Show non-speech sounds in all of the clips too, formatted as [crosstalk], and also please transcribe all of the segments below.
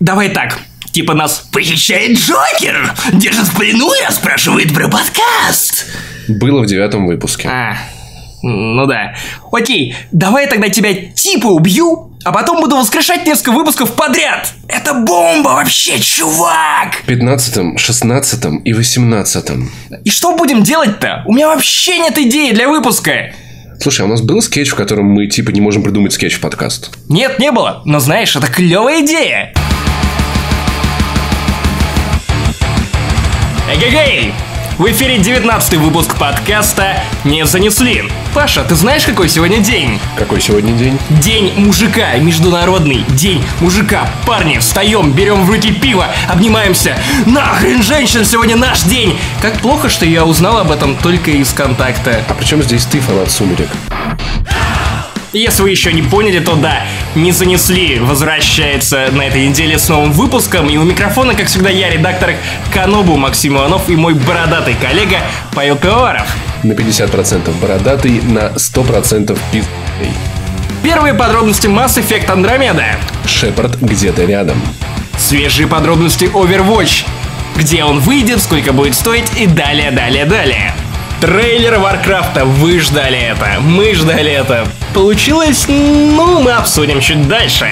Давай так, типа нас похищает Джокер, держит в плену и расспрашивает про подкаст. Было в девятом выпуске. А, ну да. Окей, давай тогда тебя типа убью, а потом буду воскрешать несколько выпусков подряд. Это бомба вообще, чувак! Пятнадцатом, шестнадцатом и восемнадцатом. И что будем делать-то? У меня вообще нет идеи для выпуска. Слушай, а у нас был скетч, в котором мы типа не можем придумать скетч в подкаст? Нет, не было. Но знаешь, это клевая идея. Эгегей! В эфире 19 выпуск подкаста «Не занесли». Паша, ты знаешь, какой сегодня день? Какой сегодня день? День мужика, международный день мужика. Парни, встаем, берем в руки пиво, обнимаемся. Нахрен женщин, сегодня наш день. Как плохо, что я узнал об этом только из контакта. А причем здесь ты, фанат «Сумерек»? Если вы еще не поняли, то да, не занесли. Возвращается на этой неделе с новым выпуском. И у микрофона, как всегда, я, редактор Канобу Максим Иванов и мой бородатый коллега Павел Пивоваров. На 50% бородатый, на 100% пиздый. Первые подробности Mass Effect Andromeda. Шепард где-то рядом. Свежие подробности Overwatch. Где он выйдет, сколько будет стоить и далее, далее, далее. Трейлер Варкрафта, вы ждали это, мы ждали это. Получилось, ну, мы обсудим чуть дальше.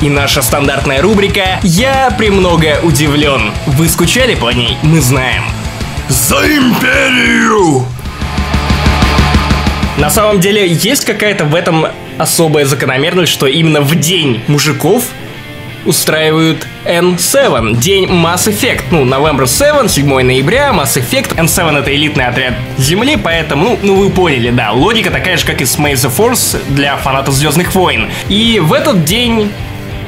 И наша стандартная рубрика «Я премного удивлен». Вы скучали по ней? Мы знаем. За империю! На самом деле, есть какая-то в этом особая закономерность, что именно в день мужиков устраивают N7, день Mass Effect. Ну, November 7, 7 ноября, Mass Effect. N7 это элитный отряд Земли, поэтому, ну, ну вы поняли, да, логика такая же, как и с May the Force для фанатов Звездных войн. И в этот день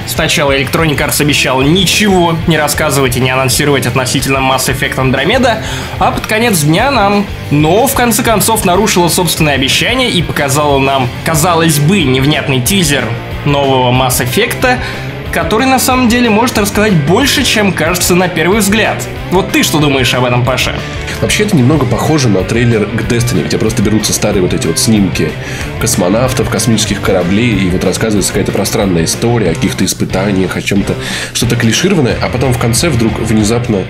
Сначала Electronic Arts обещал ничего не рассказывать и не анонсировать относительно Mass Effect Andromeda, а под конец дня нам, но в конце концов нарушила собственное обещание и показала нам, казалось бы, невнятный тизер нового Mass Effect, который на самом деле может рассказать больше, чем кажется на первый взгляд. Вот ты что думаешь об этом, Паша? Вообще это немного похоже на трейлер к Destiny, где просто берутся старые вот эти вот снимки космонавтов, космических кораблей, и вот рассказывается какая-то пространная история о каких-то испытаниях, о чем-то, что-то клишированное, а потом в конце вдруг внезапно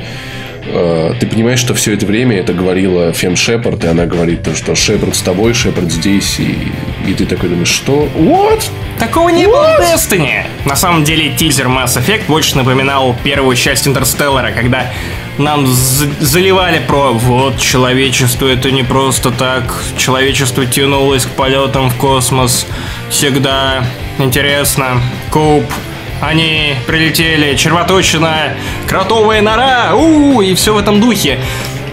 э, ты понимаешь, что все это время это говорила Фем Шепард, и она говорит, что Шепард с тобой, Шепард здесь, и, и ты такой думаешь, что? What? Такого не было в Destiny. На самом деле, тизер Mass Effect больше напоминал первую часть Интерстеллара, когда нам заливали про вот человечество это не просто так, человечество тянулось к полетам в космос, всегда интересно, Коуп, они прилетели, червоточина, кротовая нора, -у и все в этом духе.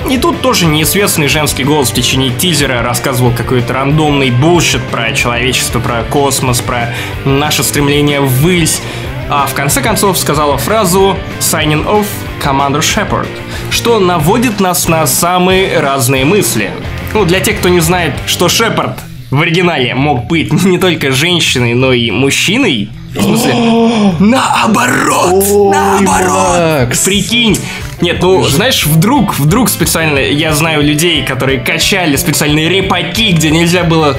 И тут тоже неизвестный женский голос в течение тизера рассказывал какой-то рандомный bullshit про человечество, про космос, про наше стремление ввысь. А в конце концов сказала фразу «Signing off, Commander Shepard», что наводит нас на самые разные мысли. Ну, для тех, кто не знает, что Шепард в оригинале мог быть [laughs] не только женщиной, но и мужчиной, в смысле, [gasps] наоборот, наоборот. Прикинь, нет, ну, знаешь, вдруг, вдруг специально, я знаю людей, которые качали специальные репаки, где нельзя было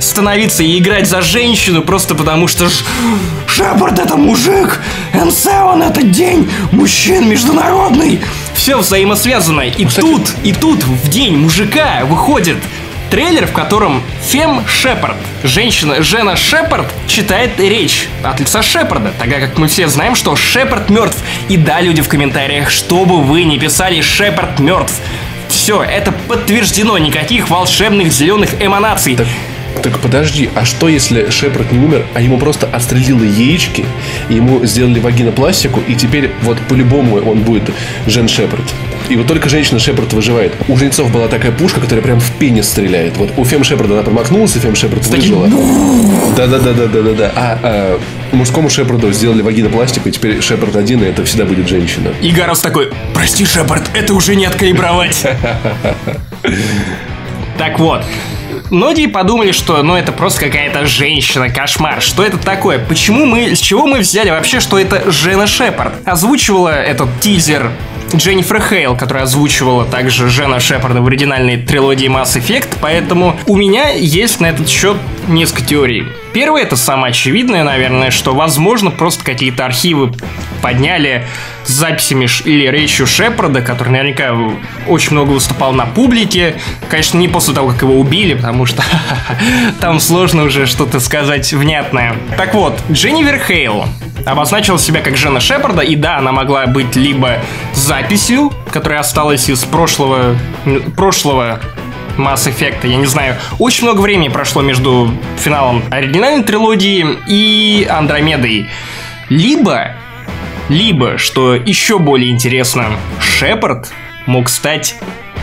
становиться и играть за женщину просто потому что ж... Шепард это мужик, М7 это день мужчин международный. Все взаимосвязано. И Кстати... тут, и тут в день мужика выходит трейлер, в котором Фем Шепард, женщина Жена Шепард, читает речь от лица Шепарда, тогда как мы все знаем, что Шепард мертв. И да, люди в комментариях, что бы вы ни писали, Шепард мертв. Все, это подтверждено, никаких волшебных зеленых эманаций. Так так подожди, а что если Шепард не умер, а ему просто отстрелило яички, ему сделали вагинопластику, и теперь вот по-любому он будет Жен Шепард? И вот только женщина Шепард выживает. У жнецов была такая пушка, которая прям в пенис стреляет. Вот у Фем Шепарда она промахнулась, и Фем Шепард выжила. Да-да-да-да-да-да. А, а мужскому Шепарду сделали вагинопластику, и теперь Шепард один, и это всегда будет женщина. И Гарос такой, прости, Шепард, это уже не откалибровать. [laughs] Так вот, Многие подумали, что ну это просто какая-то женщина, кошмар. Что это такое? Почему мы, с чего мы взяли вообще, что это Жена Шепард? Озвучивала этот тизер Дженнифер Хейл, которая озвучивала также Жена Шепарда в оригинальной трилогии Mass Effect, поэтому у меня есть на этот счет несколько теорий. Первое, это самое очевидное, наверное, что, возможно, просто какие-то архивы подняли с записями или речью Шепарда, который наверняка очень много выступал на публике. Конечно, не после того, как его убили, потому что [laughs] там сложно уже что-то сказать внятное. Так вот, Дженнифер Хейл обозначила себя как жена Шепарда, и да, она могла быть либо записью, которая осталась из прошлого, прошлого Mass Effect, я не знаю. Очень много времени прошло между финалом оригинальной трилогии и Андромедой. Либо, либо, что еще более интересно, Шепард мог стать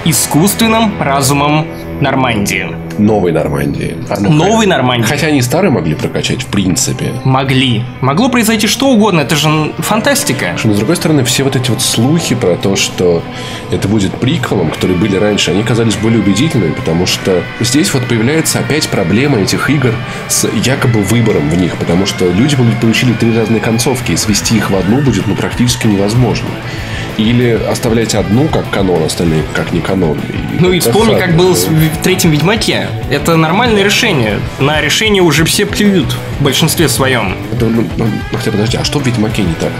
искусственным разумом Нормандии. Новой Нормандии. А, ну, Новой Нормандии. Хотя они старые могли прокачать, в принципе. Могли. Могло произойти что угодно, это же фантастика. Но, с другой стороны, все вот эти вот слухи про то, что это будет приквелом, которые были раньше, они казались более убедительными, потому что здесь вот появляется опять проблема этих игр с якобы выбором в них, потому что люди получили три разные концовки, и свести их в одну будет ну, практически невозможно. Или оставлять одну как канон, остальные как не канон. И ну и вспомни, как было в третьем Ведьмаке. Это нормальное решение. На решение уже все плюют в большинстве своем. Ну, ну, ну, хотя подожди, а что в Ведьмаке не так?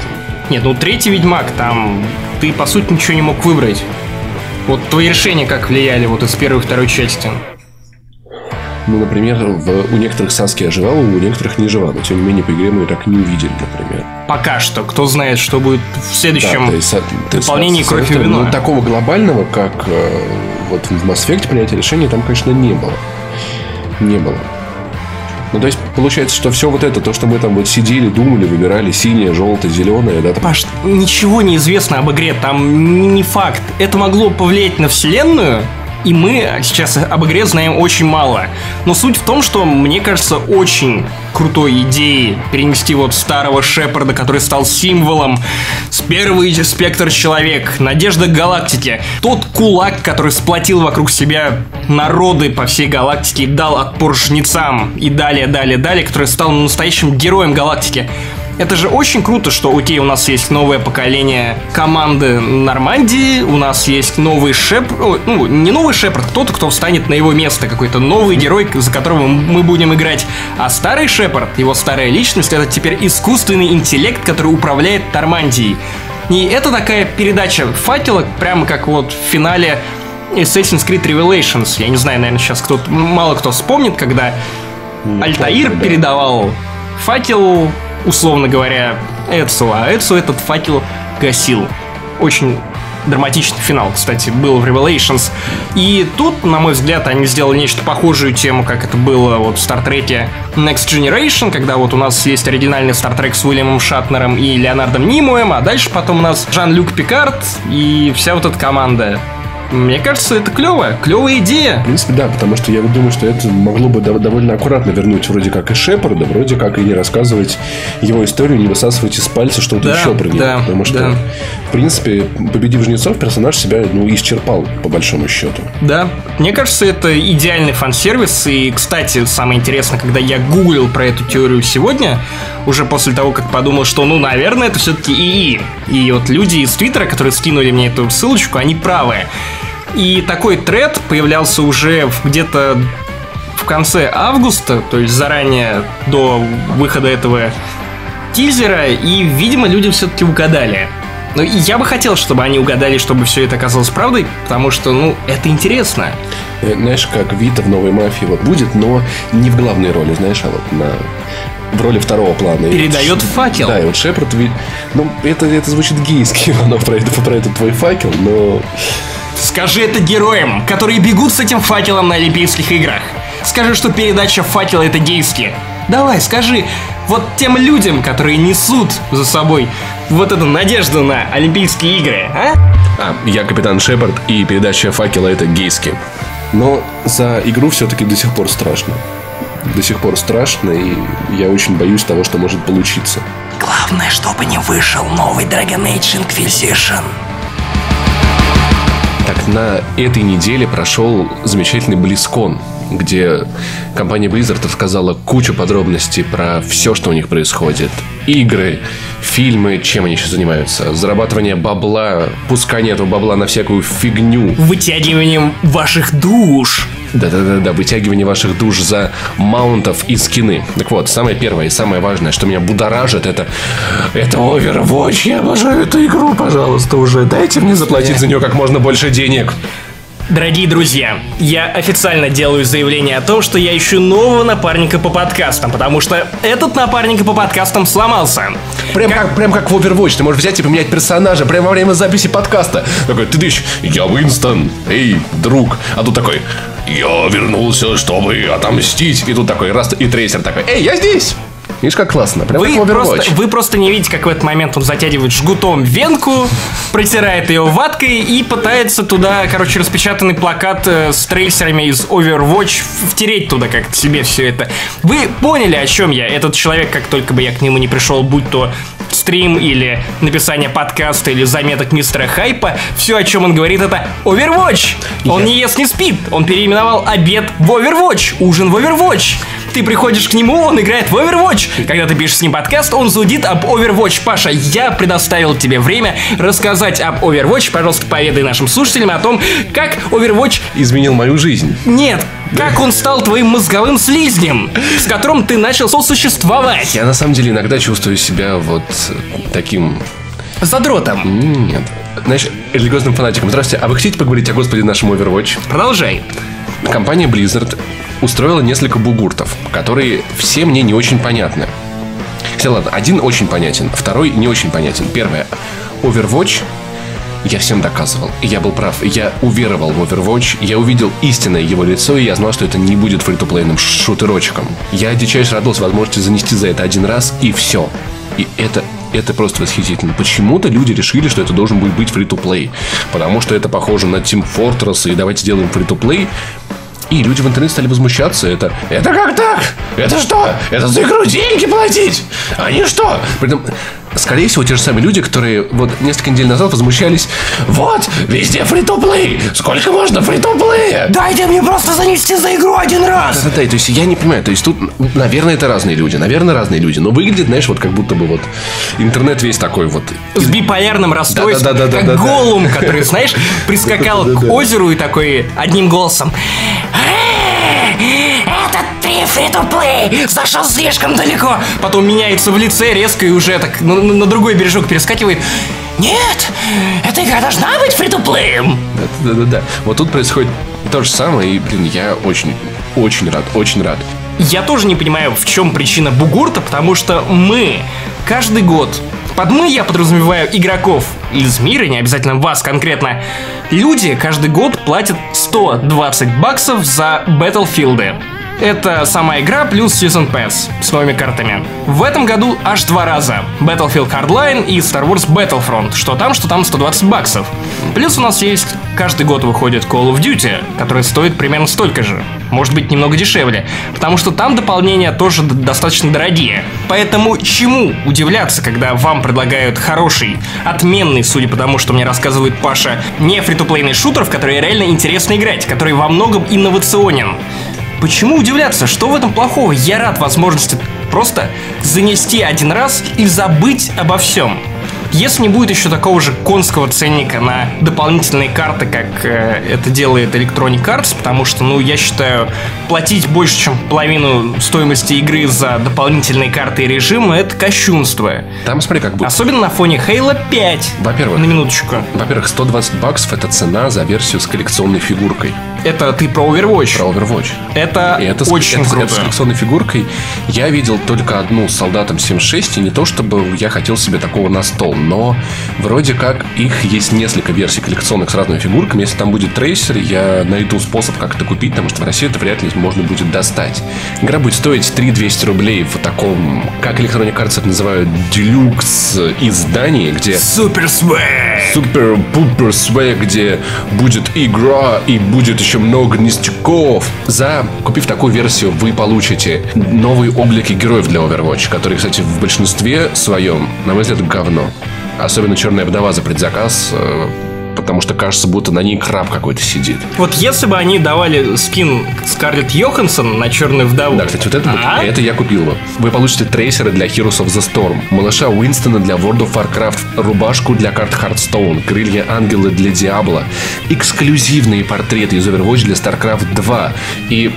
Нет, ну третий Ведьмак, там ты по сути ничего не мог выбрать. Вот твои решения как влияли вот из первой и второй части? Ну, например, в, у некоторых Саски оживала, у некоторых не жива. Но, тем не менее, по игре мы так не увидели, например. Пока что. Кто знает, что будет в следующем да, то есть, дополнении то есть, кровь и вино. Ну, такого глобального, как э, вот в Mass Effect принятия решения, там, конечно, не было. Не было. Ну, то есть, получается, что все вот это, то, что мы там вот сидели, думали, выбирали синее, желтое, зеленое, да? Паш, ничего не известно об игре, там не факт. Это могло повлиять на вселенную, и мы сейчас об игре знаем очень мало. Но суть в том, что мне кажется очень крутой идеей перенести вот старого Шепарда, который стал символом с первый спектр человек, надежда галактики. Тот кулак, который сплотил вокруг себя народы по всей галактике и дал отпор жнецам. И далее, далее, далее, который стал настоящим героем галактики. Это же очень круто, что, окей, у нас есть новое поколение команды Нормандии, у нас есть новый шеп... Ну, не новый Шепард, кто-то, кто встанет на его место, какой-то новый герой, за которого мы будем играть. А старый Шепард, его старая личность, это теперь искусственный интеллект, который управляет Нормандией. И это такая передача факела, прямо как вот в финале Assassin's Creed Revelations. Я не знаю, наверное, сейчас кто мало кто вспомнит, когда Альтаир передавал факел условно говоря, Эдсу, а Эдсу этот факел гасил. Очень драматичный финал, кстати, был в Revelations. И тут, на мой взгляд, они сделали нечто похожую тему, как это было вот в Стартреке Next Generation, когда вот у нас есть оригинальный Стартрек с Уильямом Шатнером и Леонардом Нимуем, а дальше потом у нас Жан-Люк Пикард и вся вот эта команда. Мне кажется, это клево, клевая идея. В принципе, да, потому что я думаю, что это могло бы довольно аккуратно вернуть вроде как и Шепарда, вроде как и не рассказывать его историю, не высасывать из пальца что-то да, еще про него. Да, потому что, да. в принципе, победив жнецов, персонаж себя ну, исчерпал, по большому счету. Да, мне кажется, это идеальный фан-сервис. И, кстати, самое интересное, когда я гуглил про эту теорию сегодня, уже после того, как подумал, что, ну, наверное, это все-таки ИИ. И вот люди из Твиттера, которые скинули мне эту ссылочку, они правы. И такой тред появлялся уже где-то в конце августа, то есть заранее до выхода этого тизера, и, видимо, люди все-таки угадали. Но я бы хотел, чтобы они угадали, чтобы все это оказалось правдой, потому что, ну, это интересно. Э, знаешь, как Вита в новой мафии вот будет, но не в главной роли, знаешь, а вот на в роли второго плана. Передает и, факел. Да, и вот Шепард, ну, это, это звучит гейски, [laughs] оно про, это, про этот твой факел, но Скажи это героям, которые бегут с этим факелом на Олимпийских играх. Скажи, что передача факела это гейски. Давай, скажи, вот тем людям, которые несут за собой вот эту надежду на Олимпийские игры, а? А, я капитан Шепард, и передача факела это гейски. Но за игру все-таки до сих пор страшно. До сих пор страшно, и я очень боюсь того, что может получиться. Главное, чтобы не вышел новый Dragon Age Inquisition. Так, на этой неделе прошел замечательный Близкон, где компания Blizzard рассказала кучу подробностей про все, что у них происходит. Игры, фильмы, чем они сейчас занимаются? Зарабатывание бабла, пускание этого бабла на всякую фигню. Вытягиванием ваших душ. Да-да-да, вытягивание ваших душ за маунтов и скины. Так вот, самое первое и самое важное, что меня будоражит, это... Это Overwatch. Я обожаю эту игру, пожалуйста, уже. Дайте мне заплатить за нее как можно больше денег. Дорогие друзья, я официально делаю заявление о том, что я ищу нового напарника по подкастам, потому что этот напарник по подкастам сломался. Прям как, прям как в Overwatch, ты можешь взять и поменять персонажа прямо во время записи подкаста. Такой, ты дышь, я Уинстон, эй, друг. А тут такой, я вернулся, чтобы отомстить. И тут такой раз, и трейсер такой, эй, я здесь. Видишь, как классно. Прям Вы как просто, вы просто не видите, как в этот момент он затягивает жгутом венку, протирает ее ваткой и пытается туда, короче, распечатанный плакат э, с трейсерами из Overwatch втереть туда как-то себе все это. Вы поняли, о чем я? Этот человек, как только бы я к нему не пришел, будь то стрим или написание подкаста или заметок мистера Хайпа, все, о чем он говорит, это Overwatch. Он Я- не ест, не спит. Он переименовал обед в Overwatch, ужин в Overwatch. Ты приходишь к нему, он играет в Overwatch. Когда ты пишешь с ним подкаст, он зудит об Overwatch. Паша, я предоставил тебе время рассказать об Overwatch. Пожалуйста, поведай нашим слушателям о том, как Overwatch... Изменил мою жизнь. Нет, как он стал твоим мозговым слизнем, с которым ты начал сосуществовать. Я на самом деле иногда чувствую себя вот таким... Задротом. Нет. Знаешь, религиозным фанатиком. Здравствуйте, а вы хотите поговорить о Господе нашем Overwatch? Продолжай. Компания Blizzard устроила несколько бугуртов, которые все мне не очень понятны. Хотя ладно, один очень понятен, второй не очень понятен. Первое. Overwatch я всем доказывал. Я был прав. Я уверовал в Overwatch. Я увидел истинное его лицо, и я знал, что это не будет фритуплейным шутерочком. Я дичайше радовался возможности занести за это один раз, и все. И это это просто восхитительно. Почему-то люди решили, что это должен будет быть фри-то-плей. Потому что это похоже на Team Fortress, и давайте сделаем фри-то-плей. И люди в интернете стали возмущаться. Это, это как так? Это что? Это за игру деньги платить? Они что? Притом, скорее всего, те же самые люди, которые вот несколько недель назад возмущались. Вот, везде фри-то-плей. Сколько можно фри-то-плея? Дайте мне просто занести за игру один раз. Да-да-да, то есть я не понимаю, то есть тут, наверное, это разные люди, наверное, разные люди, но выглядит, знаешь, вот как будто бы вот интернет весь такой вот. С биполярным расстройством, Да-да-да-да-да-да. как голум, который, знаешь, прискакал [laughs] к Да-да-да. озеру и такой одним голосом. [laughs] Этот ты фри-то-плей зашел слишком далеко. Потом меняется в лице резко и уже так на, на другой бережок перескакивает. Нет, эта игра должна быть фри-то-плеем. Да-да-да. Вот тут происходит то же самое, и, блин, я очень, очень рад, очень рад. Я тоже не понимаю, в чем причина бугурта, потому что мы каждый год, под мы я подразумеваю игроков из мира, не обязательно вас конкретно, люди каждый год платят 120 баксов за Battlefield. Это сама игра плюс Season Pass с новыми картами. В этом году аж два раза. Battlefield Hardline и Star Wars Battlefront. Что там, что там 120 баксов. Плюс у нас есть каждый год выходит Call of Duty, который стоит примерно столько же. Может быть, немного дешевле. Потому что там дополнения тоже достаточно дорогие. Поэтому чему удивляться, когда вам предлагают хороший, отменный, судя по тому, что мне рассказывает Паша, не фри-то-плейный шутер, в который реально интересно играть, который во многом инновационен. Почему удивляться? Что в этом плохого? Я рад возможности просто занести один раз и забыть обо всем. Если не будет еще такого же конского ценника на дополнительные карты, как э, это делает Electronic Arts, потому что, ну, я считаю, платить больше, чем половину стоимости игры за дополнительные карты и режимы, это кощунство. Там смотри, как будет. Особенно на фоне Halo 5. Во-первых. На минуточку. Во-первых, 120 баксов это цена за версию с коллекционной фигуркой. Это ты про Overwatch. Про Overwatch. Это, И это, очень это круто. это с коллекционной фигуркой. Я видел только одну с солдатом 7.6, и не то чтобы я хотел себе такого на стол, но вроде как их есть несколько версий коллекционных с разными фигурками. Если там будет трейсер, я найду способ как это купить, потому что в России это вряд ли можно будет достать. Игра будет стоить 3200 рублей в таком, как Electronic Arts это называют, делюкс издании, где Супер свэг! супер-пупер свэг, где будет игра и будет еще много ништяков. За, купив такую версию, вы получите новые облики героев для Overwatch, которые, кстати, в большинстве своем, на мой взгляд, говно. Особенно Черная Вдова за предзаказ, э, потому что кажется, будто на ней краб какой-то сидит. Вот если бы они давали скин Скарлетт Йоханссон на черную вдову. Да, кстати, вот это, вот, А? это я купил бы. Вы получите трейсеры для Heroes of the Storm, малыша Уинстона для World of Warcraft, рубашку для карт Hearthstone, крылья ангелы для Diablo, эксклюзивные портреты из Overwatch для StarCraft 2 и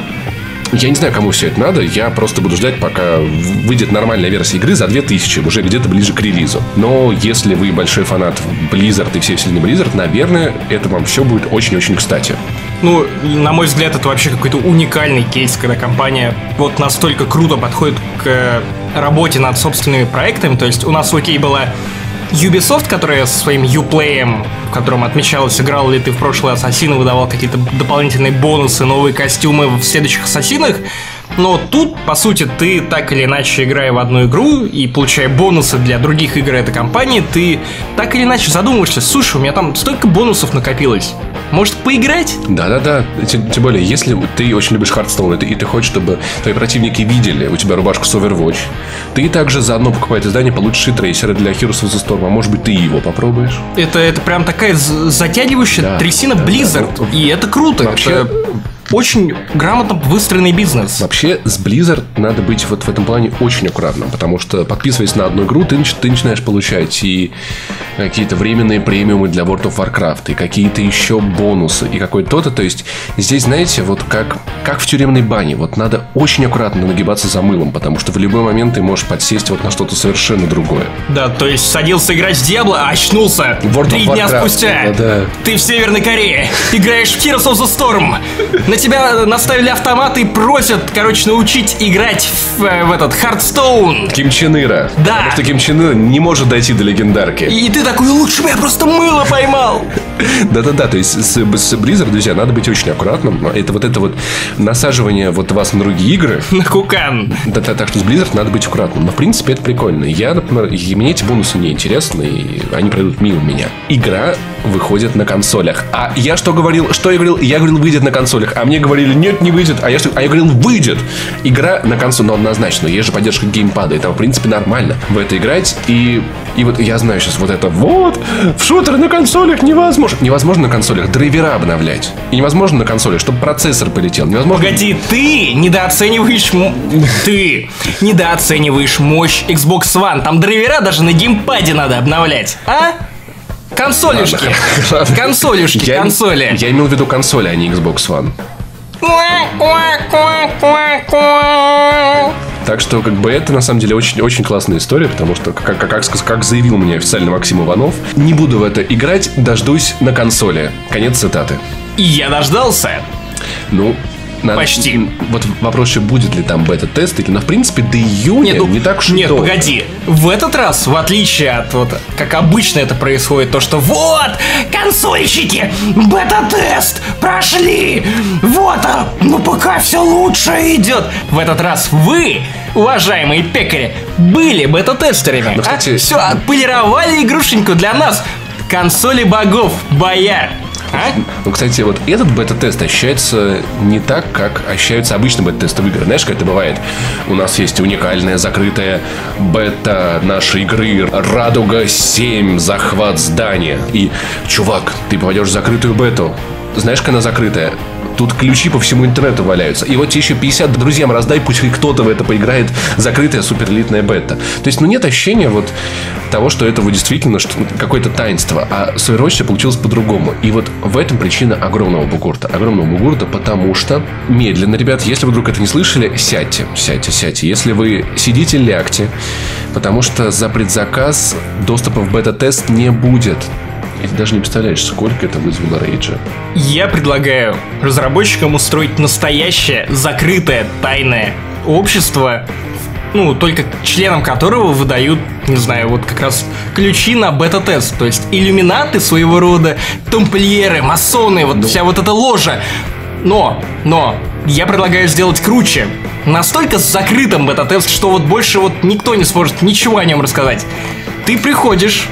я не знаю, кому все это надо. Я просто буду ждать, пока выйдет нормальная версия игры за 2000, уже где-то ближе к релизу. Но если вы большой фанат Blizzard и всей вселенной Blizzard, наверное, это вам все будет очень-очень кстати. Ну, на мой взгляд, это вообще какой-то уникальный кейс, когда компания вот настолько круто подходит к э, работе над собственными проектами. То есть у нас, окей, была Ubisoft, которая со своим Uplay, в котором отмечалось, играл ли ты в прошлый Ассасин выдавал какие-то дополнительные бонусы, новые костюмы в следующих Ассасинах. Но тут, по сути, ты так или иначе, играя в одну игру и получая бонусы для других игр этой компании, ты так или иначе задумываешься, слушай, у меня там столько бонусов накопилось. Может, поиграть? Да-да-да. Тем, тем более, если ты очень любишь Hearthstone, и ты, хочешь, чтобы твои противники видели у тебя рубашку с Overwatch, ты также заодно покупая это издание получишь и трейсеры для Heroes of the Storm. А может быть, ты его попробуешь? Это, это прям такая затягивающая Да, трясина да, Blizzard. да. И это круто. Вообще- Это очень грамотно выстроенный бизнес. Вообще, с Blizzard надо быть вот в этом плане очень аккуратным, потому что, подписываясь на одну игру, ты, ты начинаешь получать и какие-то временные премиумы для World of Warcraft, и какие-то еще бонусы, и какой-то то То есть, здесь, знаете, вот как, как в тюремной бане, вот надо очень аккуратно нагибаться за мылом, потому что в любой момент ты можешь подсесть вот на что-то совершенно другое. Да, то есть садился играть в Диабло, а очнулся World три дня спустя. да-да. Ты в Северной Корее, играешь в Heroes of the Storm. На тебя наставили автомат и просят, короче, научить играть в, э, в этот Hearthstone. Ким Чен Ира. Да. Потому что Ким Чен Ир не может дойти до легендарки. И ты такой, лучше бы я просто мыло поймал. Да-да-да, то есть с, с Blizzard, друзья, надо быть очень аккуратным. Это вот это вот насаживание вот вас на другие игры. [laughs] На кукан. Да, да, так что с Blizzard надо быть аккуратным. Но в принципе это прикольно. Я, например, и мне эти бонусы не интересны, и они пройдут мимо меня. Игра выходит на консолях. А я что говорил? Что я говорил? Я говорил, выйдет на консолях. А мне говорили, нет, не выйдет. А я, что, а я говорил, выйдет. Игра на консоль, но однозначно. Есть же поддержка геймпада. Это, в принципе, нормально в это играть. И, и вот я знаю сейчас вот это. Вот, в шутеры на консолях невозможно. Невозможно на консолях драйвера обновлять. И невозможно на консолях, чтобы процессор полетел. Невозможно Погоди, ты недооцениваешь... Ты недооцениваешь мощь Xbox One. Там драйвера даже на геймпаде надо обновлять. А? Консолюшки. Ладно. Консолюшки, Я- консоли. Я имел в виду консоли, а не Xbox One. Так что, как бы, это на самом деле очень, очень классная история, потому что, как, как, как, как заявил мне официально Максим Иванов, не буду в это играть, дождусь на консоли. Конец цитаты. И я дождался. Ну, надо- Почти. Вот вопрос еще, будет ли там бета-тест или, но, в принципе, до июня ну, не так уж Нет, долго. погоди. В этот раз, в отличие от вот, как обычно это происходит, то что вот, консольщики, бета-тест прошли, вот, а, ну пока все лучше идет. В этот раз вы, уважаемые пекари, были бета-тестерами. Ну, кстати- все, отполировали игрушеньку для нас. Консоли богов, бояр. А? Ну, кстати, вот этот бета-тест ощущается не так, как ощущаются обычные бета-тесты в играх. Знаешь, как это бывает? У нас есть уникальная закрытая бета нашей игры «Радуга 7. Захват здания». И, чувак, ты попадешь в закрытую бету. Знаешь, как она закрытая? Тут ключи по всему интернету валяются. И вот тебе еще 50 друзьям раздай, пусть кто-то в это поиграет. Закрытая суперэлитная бета. То есть, ну, нет ощущения вот того, что это вот действительно что, ну, какое-то таинство. А с всё получилось по-другому. И вот в этом причина огромного бугурта. Огромного бугурта, потому что медленно, ребят, если вы вдруг это не слышали, сядьте, сядьте, сядьте. Если вы сидите, лягте, потому что за предзаказ доступа в бета-тест не будет. И ты даже не представляешь, сколько это вызвало рейджа. Я предлагаю разработчикам устроить настоящее закрытое тайное общество, ну, только членам которого выдают, не знаю, вот как раз ключи на бета-тест. То есть иллюминаты своего рода, тамплиеры, масоны, вот вся вот эта ложа. Но, но, я предлагаю сделать круче. Настолько с закрытым бета-тест, что вот больше вот никто не сможет ничего о нем рассказать. Ты приходишь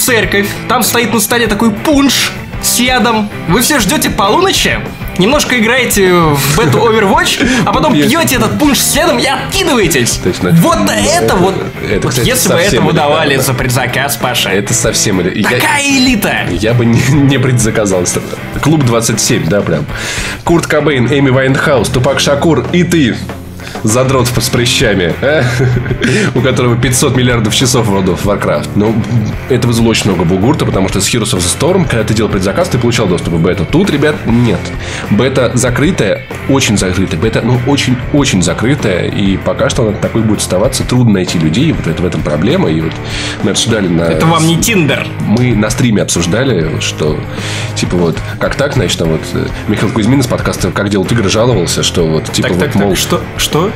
в церковь, там стоит на столе такой пунш с ядом. Вы все ждете полуночи, немножко играете в бету [laughs] Overwatch, а потом пьете этот пунш следом и откидываетесь. Точно. Вот это вот. Это, вот кстати, если бы совсем это выдавали элитарно. за предзаказ, Паша. Это совсем... или- я- Такая элита. Я бы не, не предзаказал. Клуб 27, да, прям. Курт Кобейн, Эми Вайнхаус, Тупак Шакур и ты. Задрот с прыщами, а? [laughs] у которого 500 миллиардов часов в World Warcraft. Ну, это вызвало очень много бугурта, потому что с Heroes of the Storm, когда ты делал предзаказ, ты получал доступ в бету. Тут, ребят, нет. Бета закрытая, очень закрытая. Бета, ну, очень-очень закрытая. И пока что она такой будет оставаться. Трудно найти людей. Вот это, в этом проблема. И вот мы обсуждали на... Это вам не Тиндер. мы на стриме обсуждали, что типа вот как так, значит, там вот э, Михаил Кузьмин из подкаста «Как делают игры» жаловался, что вот типа Так, вот, так, мол, так. Что? Что?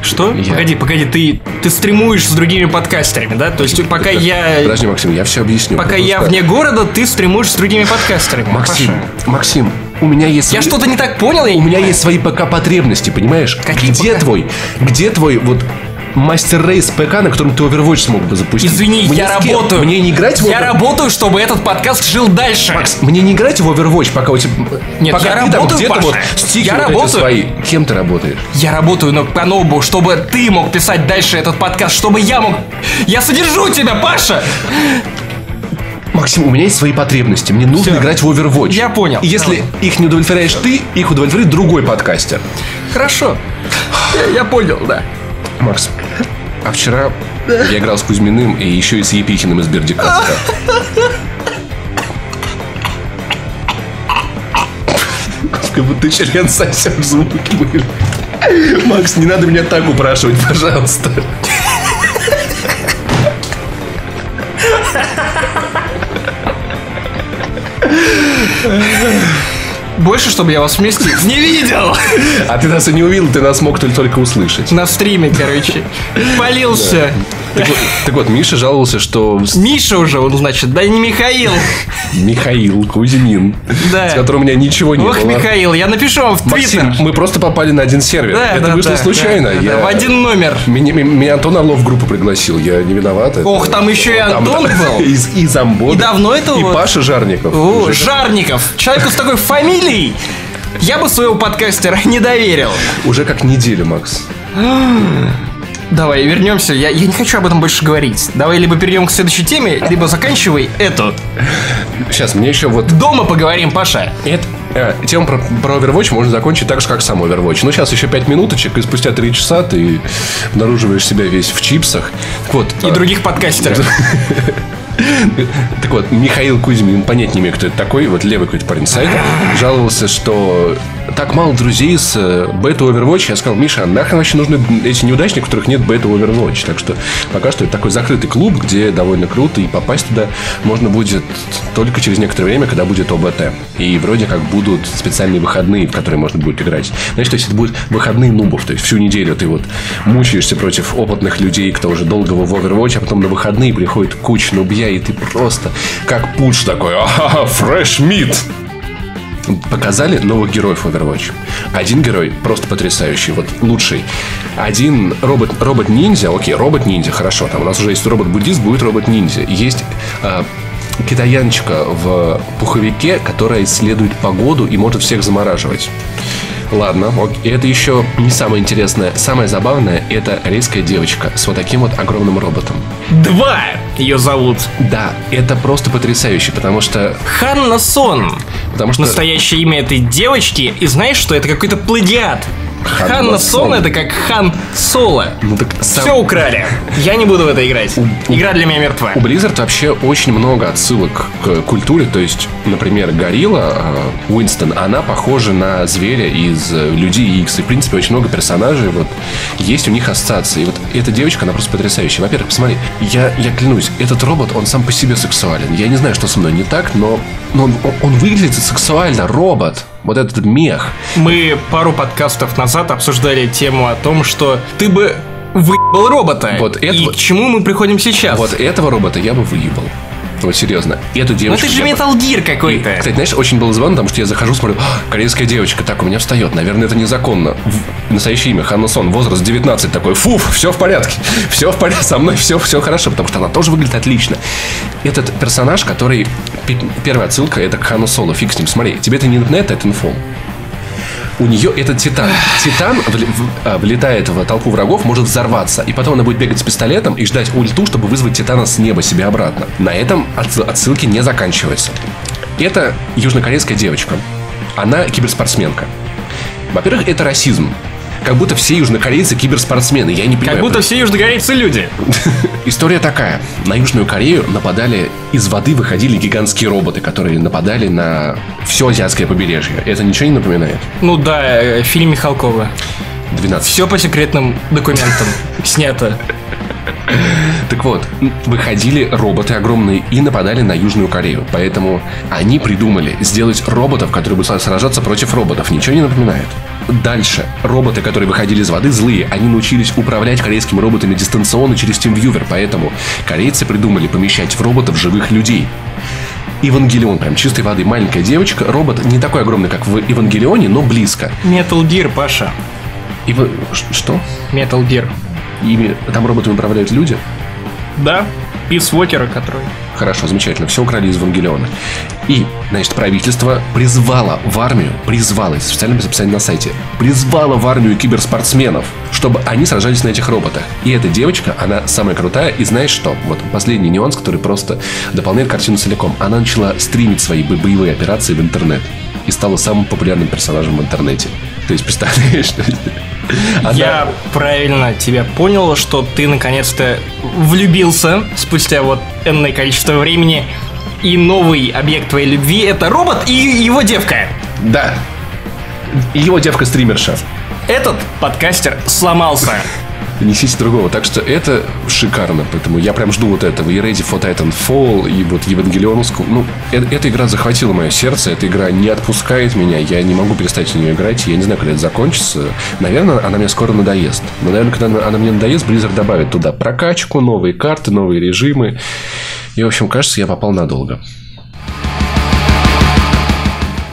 Что? Я- Погоди, погоди, ты, ты стримуешь с другими подкастерами, да? То есть пока я... Подожди, Максим, я все объясню. Пока я вне города, ты стримуешь с другими подкастерами. Максим, Паша. Максим, у меня есть... Я свои- что-то не так понял? Я У меня понимаю. есть свои ПК-потребности, понимаешь? Какие где ПК? твой, где твой вот мастер рейс ПК, на котором ты Overwatch смог бы запустить? Извини, Мне я с кем? работаю. Мне не играть в Я работаю, чтобы этот подкаст жил дальше. Макс, мне не играть в Overwatch, пока у тебя... Нет, пока я ты там работаю, где-то Паша. вот стики Я вот работаю. свои. Кем ты работаешь? Я работаю на по нобу, чтобы ты мог писать дальше этот подкаст, чтобы я мог... Я содержу тебя, Паша! Максим, у меня есть свои потребности. Мне нужно Всё. играть в Overwatch. Я понял. И если их не удовлетворяешь ты, их удовлетворит другой подкастер. Хорошо. Я, я понял, да. Макс, а вчера я играл с Кузьминым и еще и с Епихиным из Бердикаста. Как будто член сосет звуки были. Макс, не надо меня так упрашивать, пожалуйста. Больше, чтобы я вас вместе [laughs] не видел. А ты нас и не увидел, ты нас мог только- услышать. На стриме, короче. Полился. Так вот, так вот, Миша жаловался, что Миша уже, он значит, да не Михаил. Михаил Кузьмин, Да. с которым у меня ничего не Ох, было. Михаил, я напишу вам в Максим, Твиттер. мы просто попали на один сервер. Да, Это да, вышло да, случайно. да, да, Я- В один номер. Меня, меня- Антон Орлов в группу пригласил, я не виноват. Это- Ох, там еще и Там- Антон был. [laughs] И, и Замбод. И давно это И вот? Паша Жарников. О, Уже- Жарников. Человеку с такой фамилией. Я бы своего подкастера не доверил. Уже как неделя, Макс. [gasps] Давай, вернемся. Я, я не хочу об этом больше говорить. Давай либо перейдем к следующей теме, либо заканчивай эту. Сейчас, мне еще вот... Дома поговорим, Паша. Это, э, тему про, про Overwatch можно закончить так же, как сам Overwatch. Ну, сейчас еще 5 минуточек, и спустя 3 часа ты обнаруживаешь себя весь в чипсах. Так вот, И э, других подкастеров. [laughs] Так вот, Михаил Кузьмин, понять не имею, кто это такой, вот левый какой-то парень сайта, жаловался, что так мало друзей с э, бета Overwatch. Я сказал, Миша, а нахрен вообще нужны эти неудачники, у которых нет бета Overwatch? Так что пока что это такой закрытый клуб, где довольно круто, и попасть туда можно будет только через некоторое время, когда будет ОБТ. И вроде как будут специальные выходные, в которые можно будет играть. Знаешь, то есть это будут выходные нубов, то есть всю неделю ты вот мучаешься против опытных людей, кто уже долго в Overwatch, а потом на выходные приходит куча нубья, и ты просто как пуч такой, ага, фреш мид. Показали новых героев Overwatch. Один герой просто потрясающий, вот лучший. Один робот, робот-ниндзя, окей, робот-ниндзя, хорошо, там у нас уже есть робот-буддист, будет робот-ниндзя. Есть а, китаяночка в пуховике, которая исследует погоду и может всех замораживать. Ладно, ок. И это еще не самое интересное. Самое забавное – это резкая девочка с вот таким вот огромным роботом. Два ее зовут. Да, это просто потрясающе, потому что... Ханна Сон. Потому что... Настоящее имя этой девочки. И знаешь, что это какой-то плагиат. Ханна Ханна Сон. Сон это как Хан Соло. Ну так сам- Все украли. Я не буду в это играть. Игра для меня мертва. У Blizzard вообще очень много отсылок к культуре. То есть, например, Горилла э, Уинстон, она похожа на зверя из э, Людей Икс. И, в принципе, очень много персонажей вот есть у них ассоциации. И вот эта девочка, она просто потрясающая. Во-первых, посмотри, я, я клянусь, этот робот, он сам по себе сексуален. Я не знаю, что со мной не так, но, но он, он выглядит сексуально, робот. Вот этот мех. Мы пару подкастов назад обсуждали тему о том, что ты бы выебал робота. Вот это И к чему мы приходим сейчас? Вот этого робота я бы выебал. Вот серьезно. Эту Ну девочку... это же я Metal Gear какой-то. Кстати, знаешь, очень было забавно, потому что я захожу, смотрю, «А, корейская девочка, так, у меня встает, наверное, это незаконно. В- Настоящее имя Ханна Сон, возраст 19, такой, фуф, все в порядке, все в порядке, со мной все, все хорошо, потому что она тоже выглядит отлично. Этот персонаж, который, первая отсылка, это к Хану Соло, фиг с ним, смотри, тебе это не на это, инфол. У нее это Титан. Титан а, влетает в толпу врагов, может взорваться. И потом она будет бегать с пистолетом и ждать ульту, чтобы вызвать Титана с неба себе обратно. На этом отсыл- отсылки не заканчиваются. Это южнокорейская девочка. Она киберспортсменка. Во-первых, это расизм. Как будто все южнокорейцы киберспортсмены. Я не понимаю. Как будто все южнокорейцы люди. [laughs] История такая. На Южную Корею нападали, из воды выходили гигантские роботы, которые нападали на все азиатское побережье. Это ничего не напоминает? Ну да, э, фильм Михалкова. 12. Все по секретным документам снято. Так вот, выходили роботы огромные и нападали на Южную Корею. Поэтому они придумали сделать роботов, которые будут сражаться против роботов. Ничего не напоминает. Дальше. Роботы, которые выходили из воды, злые. Они научились управлять корейскими роботами дистанционно через TeamViewer. Поэтому корейцы придумали помещать в роботов живых людей. Евангелион, прям чистой воды, маленькая девочка. Робот не такой огромный, как в Евангелионе, но близко. Metal Gear, Паша. И вы... ш- Что? Metal Gear. Ими там роботами управляют люди? Да, Пис Уокера, который... Хорошо, замечательно. Все украли из Евангелиона. И, значит, правительство призвало в армию, призвало, это специально описание на сайте, призвало в армию киберспортсменов, чтобы они сражались на этих роботах. И эта девочка, она самая крутая. И знаешь что? Вот последний нюанс, который просто дополняет картину целиком. Она начала стримить свои бо- боевые операции в интернет. И стала самым популярным персонажем в интернете. То есть, представляешь? Она- Я правильно тебя понял, что ты наконец-то влюбился спустя вот энное количество времени. И новый объект твоей любви это робот и его девка. Да. Его девка-стримерша. Этот подкастер сломался. Несите другого. Так что это шикарно. Поэтому я прям жду вот этого. И Ready for Titanfall, и вот Евангелионовскую. Ну, э- эта игра захватила мое сердце. Эта игра не отпускает меня. Я не могу перестать в нее играть. Я не знаю, когда это закончится. Наверное, она мне скоро надоест. Но, наверное, когда она- она мне надоест, Blizzard добавит туда прокачку, новые карты, новые режимы. И, в общем, кажется, я попал надолго.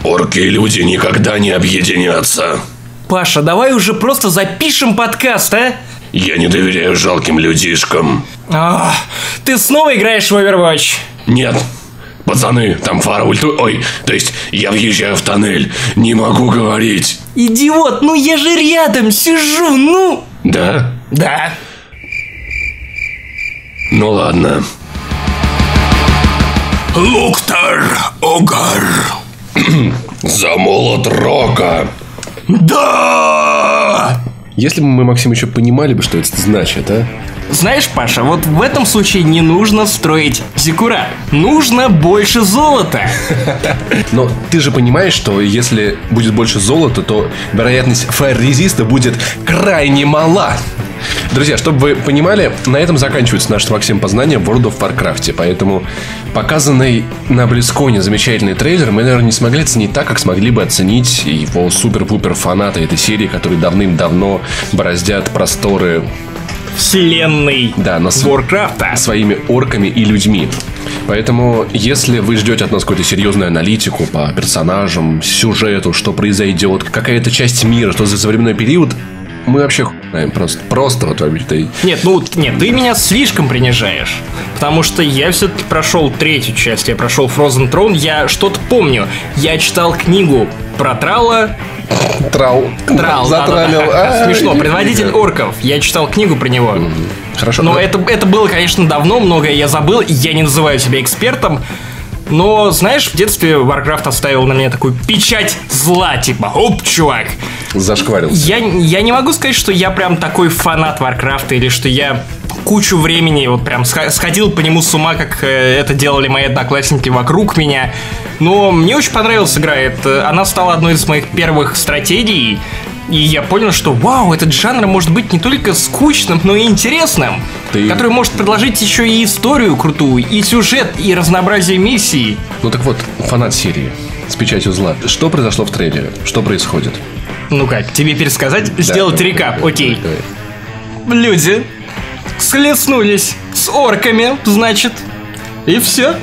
Орки и люди никогда не объединятся. Паша, давай уже просто запишем подкаст, а? Я не доверяю жалким людишкам. Ах, ты снова играешь в Overwatch? Нет. Пацаны, там фара ульту... Ой, то есть я въезжаю в тоннель. Не могу говорить. Идиот, ну я же рядом сижу, ну! Да? Да. Ну ладно. Луктор Огар. [clears throat] За молот рока. Да! Если бы мы, Максим, еще понимали бы, что это значит, а? Знаешь, Паша, вот в этом случае не нужно строить зикура. Нужно больше золота. [laughs] Но ты же понимаешь, что если будет больше золота, то вероятность фаер-резиста будет крайне мала. Друзья, чтобы вы понимали, на этом заканчивается наше с Максимом познание в World of Warcraft. Поэтому показанный на Близконе замечательный трейлер мы, наверное, не смогли оценить так, как смогли бы оценить его супер-пупер фанаты этой серии, которые давным-давно бороздят просторы Вселенной Да, но с- Warcraft'а. своими орками и людьми. Поэтому, если вы ждете от нас какую-то серьезную аналитику по персонажам, сюжету, что произойдет, какая-то часть мира, что за современной период, мы вообще знаем просто. Просто вот вообще. Нет, ну нет, ты меня слишком принижаешь. Потому что я все-таки прошел третью часть, я прошел Frozen Throne, я что-то помню. Я читал книгу про Трала. Трал. Трал, Затралил. Ай, Смешно, предводитель орков. Я читал книгу про него. Хорошо. Но это, это было, конечно, давно, многое я забыл, я не называю себя экспертом. Но, знаешь, в детстве Warcraft оставил на меня такую печать зла, типа, оп, чувак. Зашкварился. Я, я не могу сказать, что я прям такой фанат Варкрафта или что я кучу времени вот прям сходил по нему с ума, как э, это делали мои одноклассники вокруг меня. Но мне очень понравилась игра. Это, она стала одной из моих первых стратегий. И я понял, что вау, этот жанр может быть не только скучным, но и интересным. Ты- Который может предложить еще и историю крутую, и сюжет, и разнообразие миссий. Ну так вот, фанат серии с печатью зла. Что произошло в трейлере? Что происходит? Ну как, тебе пересказать? Сделать Да, рекап, давай, окей. давай. люди схлестнулись с орками, значит. И все.